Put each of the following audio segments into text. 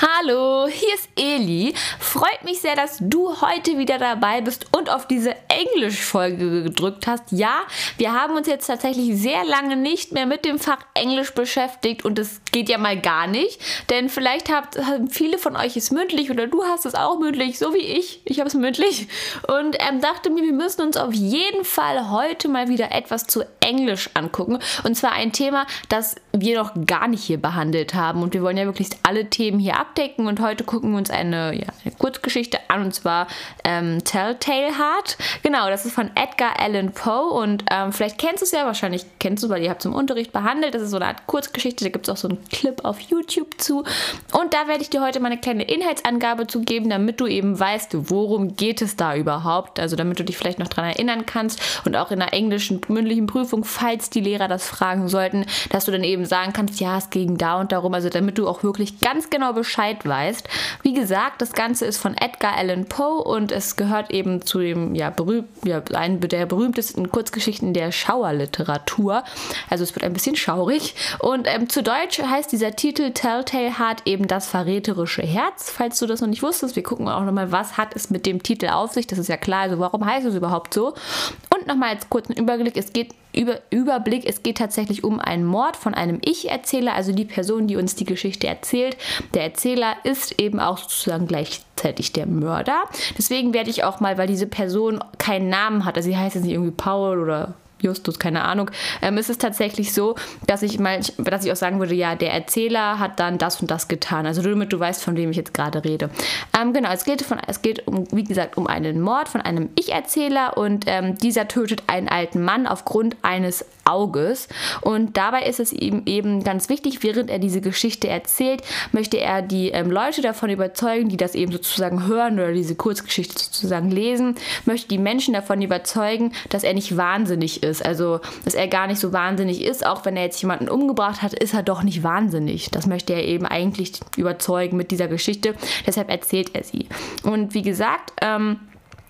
Hi. Hallo, hier ist Eli. Freut mich sehr, dass du heute wieder dabei bist und auf diese Englisch-Folge gedrückt hast. Ja, wir haben uns jetzt tatsächlich sehr lange nicht mehr mit dem Fach Englisch beschäftigt und es geht ja mal gar nicht, denn vielleicht habt, haben viele von euch es mündlich oder du hast es auch mündlich, so wie ich. Ich habe es mündlich und ähm, dachte mir, wir müssen uns auf jeden Fall heute mal wieder etwas zu Englisch angucken und zwar ein Thema, das wir noch gar nicht hier behandelt haben und wir wollen ja wirklich alle Themen hier ab abdecken und heute gucken wir uns eine, ja, eine Kurzgeschichte an und zwar ähm, Telltale Heart. Genau, das ist von Edgar Allan Poe und ähm, vielleicht kennst du es ja, wahrscheinlich kennst du, weil ihr habt es im Unterricht behandelt. Das ist so eine Art Kurzgeschichte, da gibt es auch so einen Clip auf YouTube zu. Und da werde ich dir heute mal eine kleine Inhaltsangabe zu geben, damit du eben weißt, worum geht es da überhaupt. Also damit du dich vielleicht noch daran erinnern kannst und auch in der englischen mündlichen Prüfung, falls die Lehrer das fragen sollten, dass du dann eben sagen kannst, ja, es ging da und darum. Also damit du auch wirklich ganz genau Bescheid Bescheid weißt. Wie gesagt, das Ganze ist von Edgar Allan Poe und es gehört eben zu dem, ja, ja einen der berühmtesten Kurzgeschichten der Schauerliteratur. Also es wird ein bisschen schaurig. Und ähm, zu Deutsch heißt dieser Titel Telltale Heart eben das verräterische Herz, falls du das noch nicht wusstest. Wir gucken auch nochmal, was hat es mit dem Titel auf sich. Das ist ja klar, also warum heißt es überhaupt so? Nochmal als kurzen Überblick, es geht über, Überblick, es geht tatsächlich um einen Mord von einem Ich-Erzähler, also die Person, die uns die Geschichte erzählt. Der Erzähler ist eben auch sozusagen gleichzeitig der Mörder. Deswegen werde ich auch mal, weil diese Person keinen Namen hat, also sie heißt jetzt nicht irgendwie Paul oder Justus, keine Ahnung, ähm, ist es tatsächlich so, dass ich mal, dass ich auch sagen würde, ja, der Erzähler hat dann das und das getan. Also damit du weißt, von wem ich jetzt gerade rede. Ähm, genau, es geht, von, es geht um, wie gesagt, um einen Mord von einem Ich-Erzähler und ähm, dieser tötet einen alten Mann aufgrund eines Auges. Und dabei ist es ihm eben ganz wichtig, während er diese Geschichte erzählt, möchte er die ähm, Leute davon überzeugen, die das eben sozusagen hören oder diese Kurzgeschichte sozusagen lesen, möchte die Menschen davon überzeugen, dass er nicht wahnsinnig ist. Also, dass er gar nicht so wahnsinnig ist, auch wenn er jetzt jemanden umgebracht hat, ist er doch nicht wahnsinnig. Das möchte er eben eigentlich überzeugen mit dieser Geschichte. Deshalb erzählt er sie. Und wie gesagt, ähm,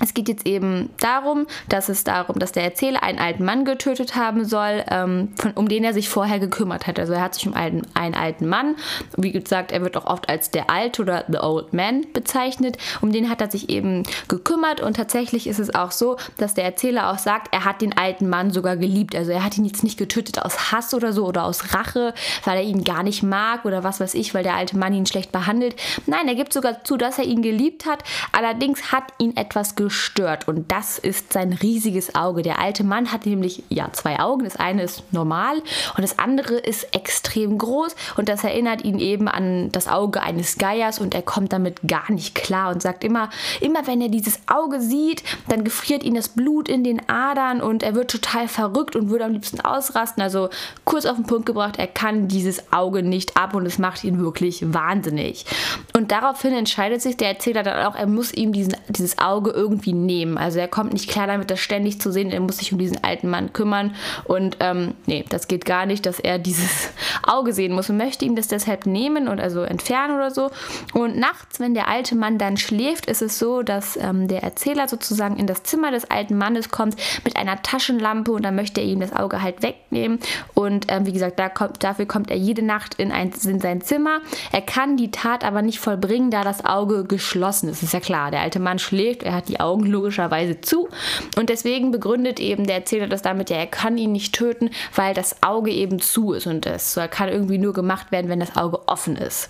es geht jetzt eben darum, dass es darum, dass der Erzähler einen alten Mann getötet haben soll, ähm, von, um den er sich vorher gekümmert hat. Also er hat sich um einen, einen alten Mann, wie gesagt, er wird auch oft als der Alte oder The Old Man bezeichnet. Um den hat er sich eben gekümmert und tatsächlich ist es auch so, dass der Erzähler auch sagt, er hat den alten Mann sogar geliebt. Also er hat ihn jetzt nicht getötet aus Hass oder so oder aus Rache, weil er ihn gar nicht mag oder was weiß ich, weil der alte Mann ihn schlecht behandelt. Nein, er gibt sogar zu, dass er ihn geliebt hat. Allerdings hat ihn etwas gestört gestört und das ist sein riesiges Auge. Der alte Mann hat nämlich ja zwei Augen. Das eine ist normal und das andere ist extrem groß und das erinnert ihn eben an das Auge eines Geiers und er kommt damit gar nicht klar und sagt immer, immer wenn er dieses Auge sieht, dann gefriert ihn das Blut in den Adern und er wird total verrückt und würde am liebsten ausrasten. Also kurz auf den Punkt gebracht, er kann dieses Auge nicht ab und es macht ihn wirklich wahnsinnig. Und daraufhin entscheidet sich der Erzähler dann auch, er muss ihm diesen, dieses Auge irgendwie irgendwie nehmen. Also er kommt nicht klar damit, das ständig zu sehen. Er muss sich um diesen alten Mann kümmern. Und ähm, nee, das geht gar nicht, dass er dieses Auge sehen muss und möchte ihm das deshalb nehmen und also entfernen oder so. Und nachts, wenn der alte Mann dann schläft, ist es so, dass ähm, der Erzähler sozusagen in das Zimmer des alten Mannes kommt mit einer Taschenlampe und dann möchte er ihm das Auge halt wegnehmen. Und ähm, wie gesagt, da kommt, dafür kommt er jede Nacht in, ein, in sein Zimmer. Er kann die Tat aber nicht vollbringen, da das Auge geschlossen ist. Ist ja klar, der alte Mann schläft, er hat die Augen logischerweise zu. Und deswegen begründet eben der Erzähler das damit, ja, er kann ihn nicht töten, weil das Auge eben zu ist und es kann irgendwie nur gemacht werden, wenn das Auge offen ist.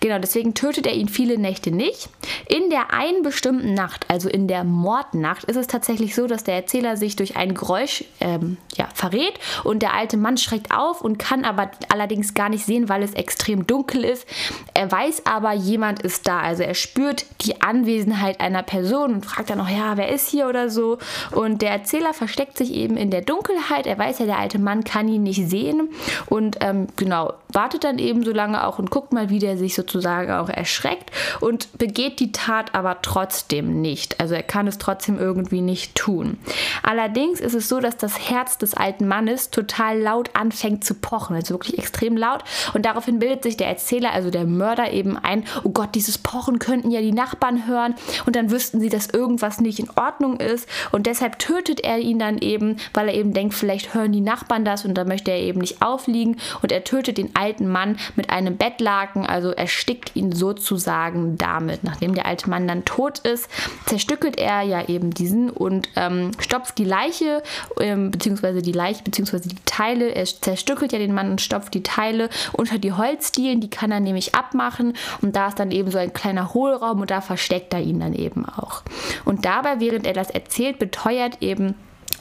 Genau, deswegen tötet er ihn viele Nächte nicht. In der einen bestimmten Nacht, also in der Mordnacht, ist es tatsächlich so, dass der Erzähler sich durch ein Geräusch ähm, ja, verrät und der alte Mann schreckt auf und kann aber allerdings gar nicht sehen, weil es extrem dunkel ist. Er weiß aber, jemand ist da. Also er spürt die Anwesenheit einer Person und fragt dann noch, ja, wer ist hier oder so. Und der Erzähler versteckt sich eben in der Dunkelheit. Er weiß ja, der alte Mann kann ihn nicht sehen. Und ähm, genau, wartet dann eben so lange auch und guckt mal, wie der sich sozusagen auch erschreckt und begeht die Tat aber trotzdem nicht. Also er kann es trotzdem irgendwie nicht tun. Allerdings ist es so, dass das Herz des alten Mannes total laut anfängt zu pochen, also wirklich extrem laut. Und daraufhin bildet sich der Erzähler, also der Mörder, eben ein, oh Gott, dieses Pochen könnten ja die Nachbarn hören und dann wüssten sie, dass irgendwas nicht in Ordnung ist. Und deshalb tötet er ihn dann eben, weil er eben denkt, vielleicht hören die Nachbarn das und da möchte er eben nicht aufliegen. Und er tötet den alten alten Mann mit einem Bettlaken, also erstickt ihn sozusagen damit. Nachdem der alte Mann dann tot ist, zerstückelt er ja eben diesen und ähm, stopft die Leiche, ähm, beziehungsweise die Leiche, beziehungsweise die Teile, er zerstückelt ja den Mann und stopft die Teile unter die Holzdielen, die kann er nämlich abmachen und da ist dann eben so ein kleiner Hohlraum und da versteckt er ihn dann eben auch. Und dabei, während er das erzählt, beteuert eben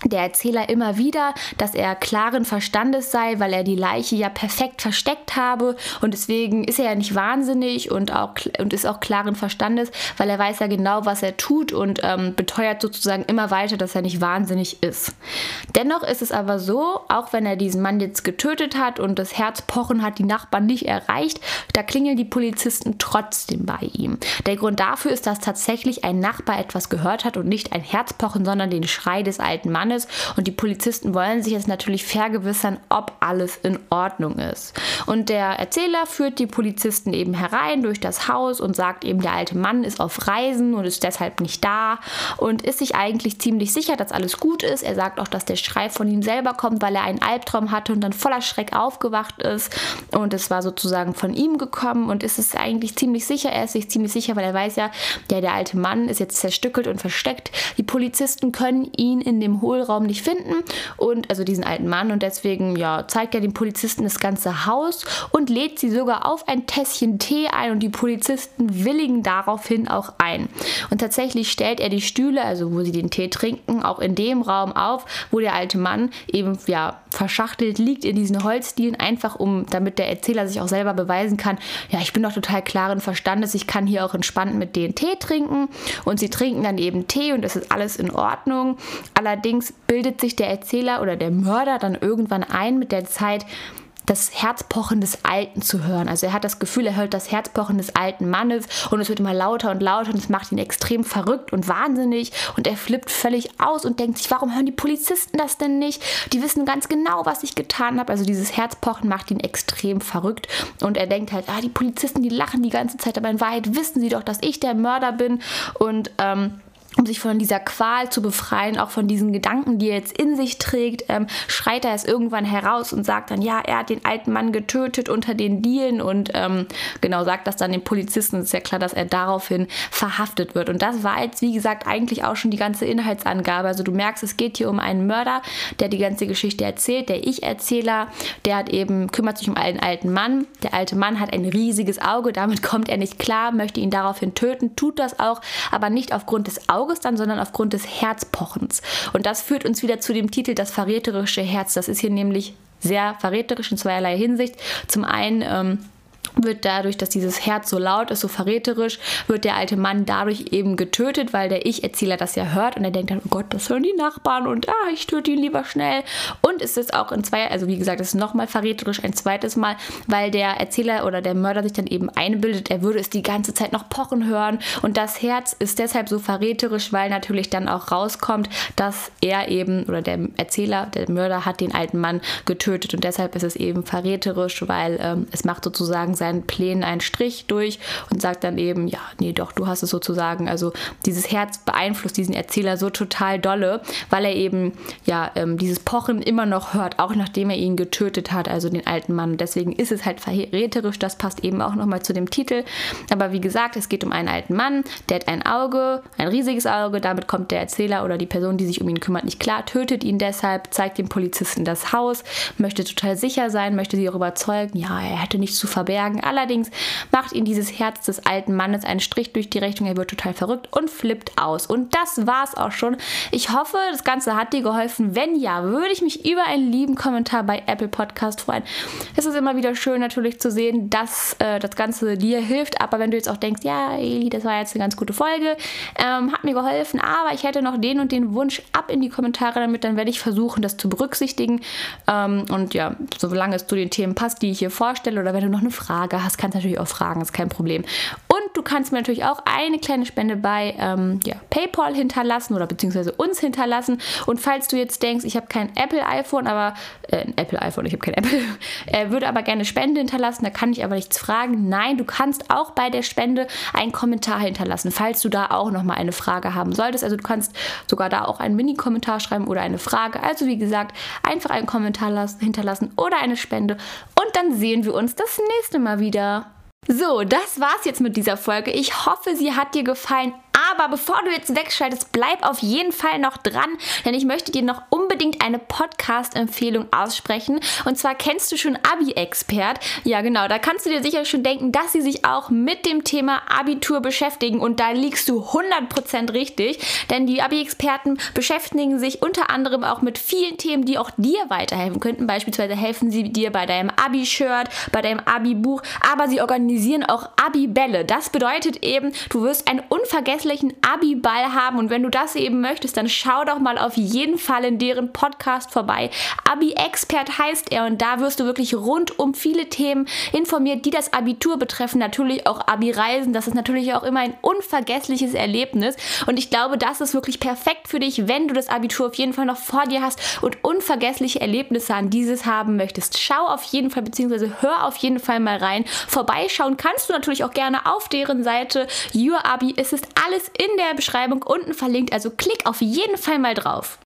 der Erzähler immer wieder, dass er klaren Verstandes sei, weil er die Leiche ja perfekt versteckt habe und deswegen ist er ja nicht wahnsinnig und, auch, und ist auch klaren Verstandes, weil er weiß ja genau, was er tut und ähm, beteuert sozusagen immer weiter, dass er nicht wahnsinnig ist. Dennoch ist es aber so, auch wenn er diesen Mann jetzt getötet hat und das Herzpochen hat die Nachbarn nicht erreicht, da klingeln die Polizisten trotzdem bei ihm. Der Grund dafür ist, dass tatsächlich ein Nachbar etwas gehört hat und nicht ein Herzpochen, sondern den Schrei des alten Mannes ist. Und die Polizisten wollen sich jetzt natürlich vergewissern, ob alles in Ordnung ist. Und der Erzähler führt die Polizisten eben herein durch das Haus und sagt eben, der alte Mann ist auf Reisen und ist deshalb nicht da und ist sich eigentlich ziemlich sicher, dass alles gut ist. Er sagt auch, dass der Schrei von ihm selber kommt, weil er einen Albtraum hatte und dann voller Schreck aufgewacht ist. Und es war sozusagen von ihm gekommen und ist es eigentlich ziemlich sicher. Er ist sich ziemlich sicher, weil er weiß ja, der, der alte Mann ist jetzt zerstückelt und versteckt. Die Polizisten können ihn in dem Hohl Hohlraum nicht finden und also diesen alten Mann und deswegen ja zeigt er den Polizisten das ganze Haus und lädt sie sogar auf ein Tässchen Tee ein und die Polizisten willigen daraufhin auch ein. Und tatsächlich stellt er die Stühle, also wo sie den Tee trinken, auch in dem Raum auf, wo der alte Mann eben ja verschachtelt liegt in diesen Holzdielen, einfach um, damit der Erzähler sich auch selber beweisen kann, ja, ich bin doch total klaren Verstandes, ich kann hier auch entspannt mit denen Tee trinken und sie trinken dann eben Tee und es ist alles in Ordnung. Allerdings bildet sich der Erzähler oder der Mörder dann irgendwann ein mit der Zeit, das Herzpochen des Alten zu hören. Also er hat das Gefühl, er hört das Herzpochen des alten Mannes und es wird immer lauter und lauter und es macht ihn extrem verrückt und wahnsinnig und er flippt völlig aus und denkt sich, warum hören die Polizisten das denn nicht? Die wissen ganz genau, was ich getan habe. Also dieses Herzpochen macht ihn extrem verrückt und er denkt halt, ah, die Polizisten, die lachen die ganze Zeit, aber in Wahrheit wissen sie doch, dass ich der Mörder bin und ähm, um sich von dieser Qual zu befreien, auch von diesen Gedanken, die er jetzt in sich trägt, ähm, schreit er es irgendwann heraus und sagt dann, ja, er hat den alten Mann getötet unter den Dielen und ähm, genau sagt das dann den Polizisten. Es ist ja klar, dass er daraufhin verhaftet wird. Und das war jetzt, wie gesagt, eigentlich auch schon die ganze Inhaltsangabe. Also du merkst, es geht hier um einen Mörder, der die ganze Geschichte erzählt, der Ich-Erzähler, der hat eben, kümmert sich um einen alten Mann. Der alte Mann hat ein riesiges Auge, damit kommt er nicht klar, möchte ihn daraufhin töten, tut das auch, aber nicht aufgrund des Auges Auges dann, sondern aufgrund des Herzpochens. Und das führt uns wieder zu dem Titel Das verräterische Herz. Das ist hier nämlich sehr verräterisch in zweierlei Hinsicht. Zum einen ähm, wird dadurch, dass dieses Herz so laut ist, so verräterisch, wird der alte Mann dadurch eben getötet, weil der Ich-Erzähler das ja hört und er denkt dann, oh Gott, das hören die Nachbarn und ah, ich töte ihn lieber schnell. Und es ist auch in zwei, also wie gesagt, es ist nochmal verräterisch ein zweites Mal, weil der Erzähler oder der Mörder sich dann eben einbildet, er würde es die ganze Zeit noch pochen hören und das Herz ist deshalb so verräterisch, weil natürlich dann auch rauskommt, dass er eben oder der Erzähler, der Mörder hat den alten Mann getötet und deshalb ist es eben verräterisch, weil ähm, es macht sozusagen seinen Plänen einen Strich durch und sagt dann eben, ja, nee, doch, du hast es sozusagen. Also dieses Herz beeinflusst diesen Erzähler so total dolle, weil er eben ja ähm, dieses Pochen immer noch hört, auch nachdem er ihn getötet hat, also den alten Mann. Deswegen ist es halt verräterisch, das passt eben auch nochmal zu dem Titel. Aber wie gesagt, es geht um einen alten Mann, der hat ein Auge, ein riesiges Auge, damit kommt der Erzähler oder die Person, die sich um ihn kümmert, nicht klar, tötet ihn deshalb, zeigt dem Polizisten das Haus, möchte total sicher sein, möchte sie auch überzeugen, ja, er hätte nichts zu verbergen sagen. Allerdings macht ihn dieses Herz des alten Mannes einen Strich durch die Rechnung. Er wird total verrückt und flippt aus. Und das war's auch schon. Ich hoffe, das Ganze hat dir geholfen. Wenn ja, würde ich mich über einen lieben Kommentar bei Apple Podcast freuen. Es ist immer wieder schön natürlich zu sehen, dass äh, das Ganze dir hilft. Aber wenn du jetzt auch denkst, ja, Eli, das war jetzt eine ganz gute Folge, ähm, hat mir geholfen, aber ich hätte noch den und den Wunsch ab in die Kommentare damit, dann werde ich versuchen, das zu berücksichtigen. Ähm, und ja, solange es zu den Themen passt, die ich hier vorstelle, oder wenn du noch eine Frage Frage hast, kannst natürlich auch fragen, ist kein Problem. Und du kannst mir natürlich auch eine kleine Spende bei ähm, ja, PayPal hinterlassen oder beziehungsweise uns hinterlassen. Und falls du jetzt denkst, ich habe kein Apple iPhone, aber äh, Apple iPhone, ich habe kein Apple, äh, würde aber gerne Spende hinterlassen, da kann ich aber nichts fragen. Nein, du kannst auch bei der Spende einen Kommentar hinterlassen, falls du da auch nochmal eine Frage haben solltest. Also du kannst sogar da auch einen Mini-Kommentar schreiben oder eine Frage. Also wie gesagt, einfach einen Kommentar hinterlassen oder eine Spende. Und dann sehen wir uns das nächste Mal wieder. So, das war's jetzt mit dieser Folge. Ich hoffe, sie hat dir gefallen. Aber bevor du jetzt wegschaltest, bleib auf jeden Fall noch dran, denn ich möchte dir noch unbedingt eine Podcast-Empfehlung aussprechen. Und zwar kennst du schon Abi-Expert. Ja, genau, da kannst du dir sicher schon denken, dass sie sich auch mit dem Thema Abitur beschäftigen. Und da liegst du 100% richtig, denn die Abi-Experten beschäftigen sich unter anderem auch mit vielen Themen, die auch dir weiterhelfen könnten. Beispielsweise helfen sie dir bei deinem Abi-Shirt, bei deinem Abi-Buch, aber sie organisieren auch Abi-Bälle. Das bedeutet eben, du wirst ein unvergessliches verlässlichen Abi-Ball haben. Und wenn du das eben möchtest, dann schau doch mal auf jeden Fall in deren Podcast vorbei. Abi-Expert heißt er und da wirst du wirklich rund um viele Themen informiert, die das Abitur betreffen. Natürlich auch Abi-Reisen. Das ist natürlich auch immer ein unvergessliches Erlebnis. Und ich glaube, das ist wirklich perfekt für dich, wenn du das Abitur auf jeden Fall noch vor dir hast und unvergessliche Erlebnisse an dieses haben möchtest. Schau auf jeden Fall, beziehungsweise hör auf jeden Fall mal rein. Vorbeischauen kannst du natürlich auch gerne auf deren Seite. Your Abi, es ist alles alles in der Beschreibung unten verlinkt, also klick auf jeden Fall mal drauf.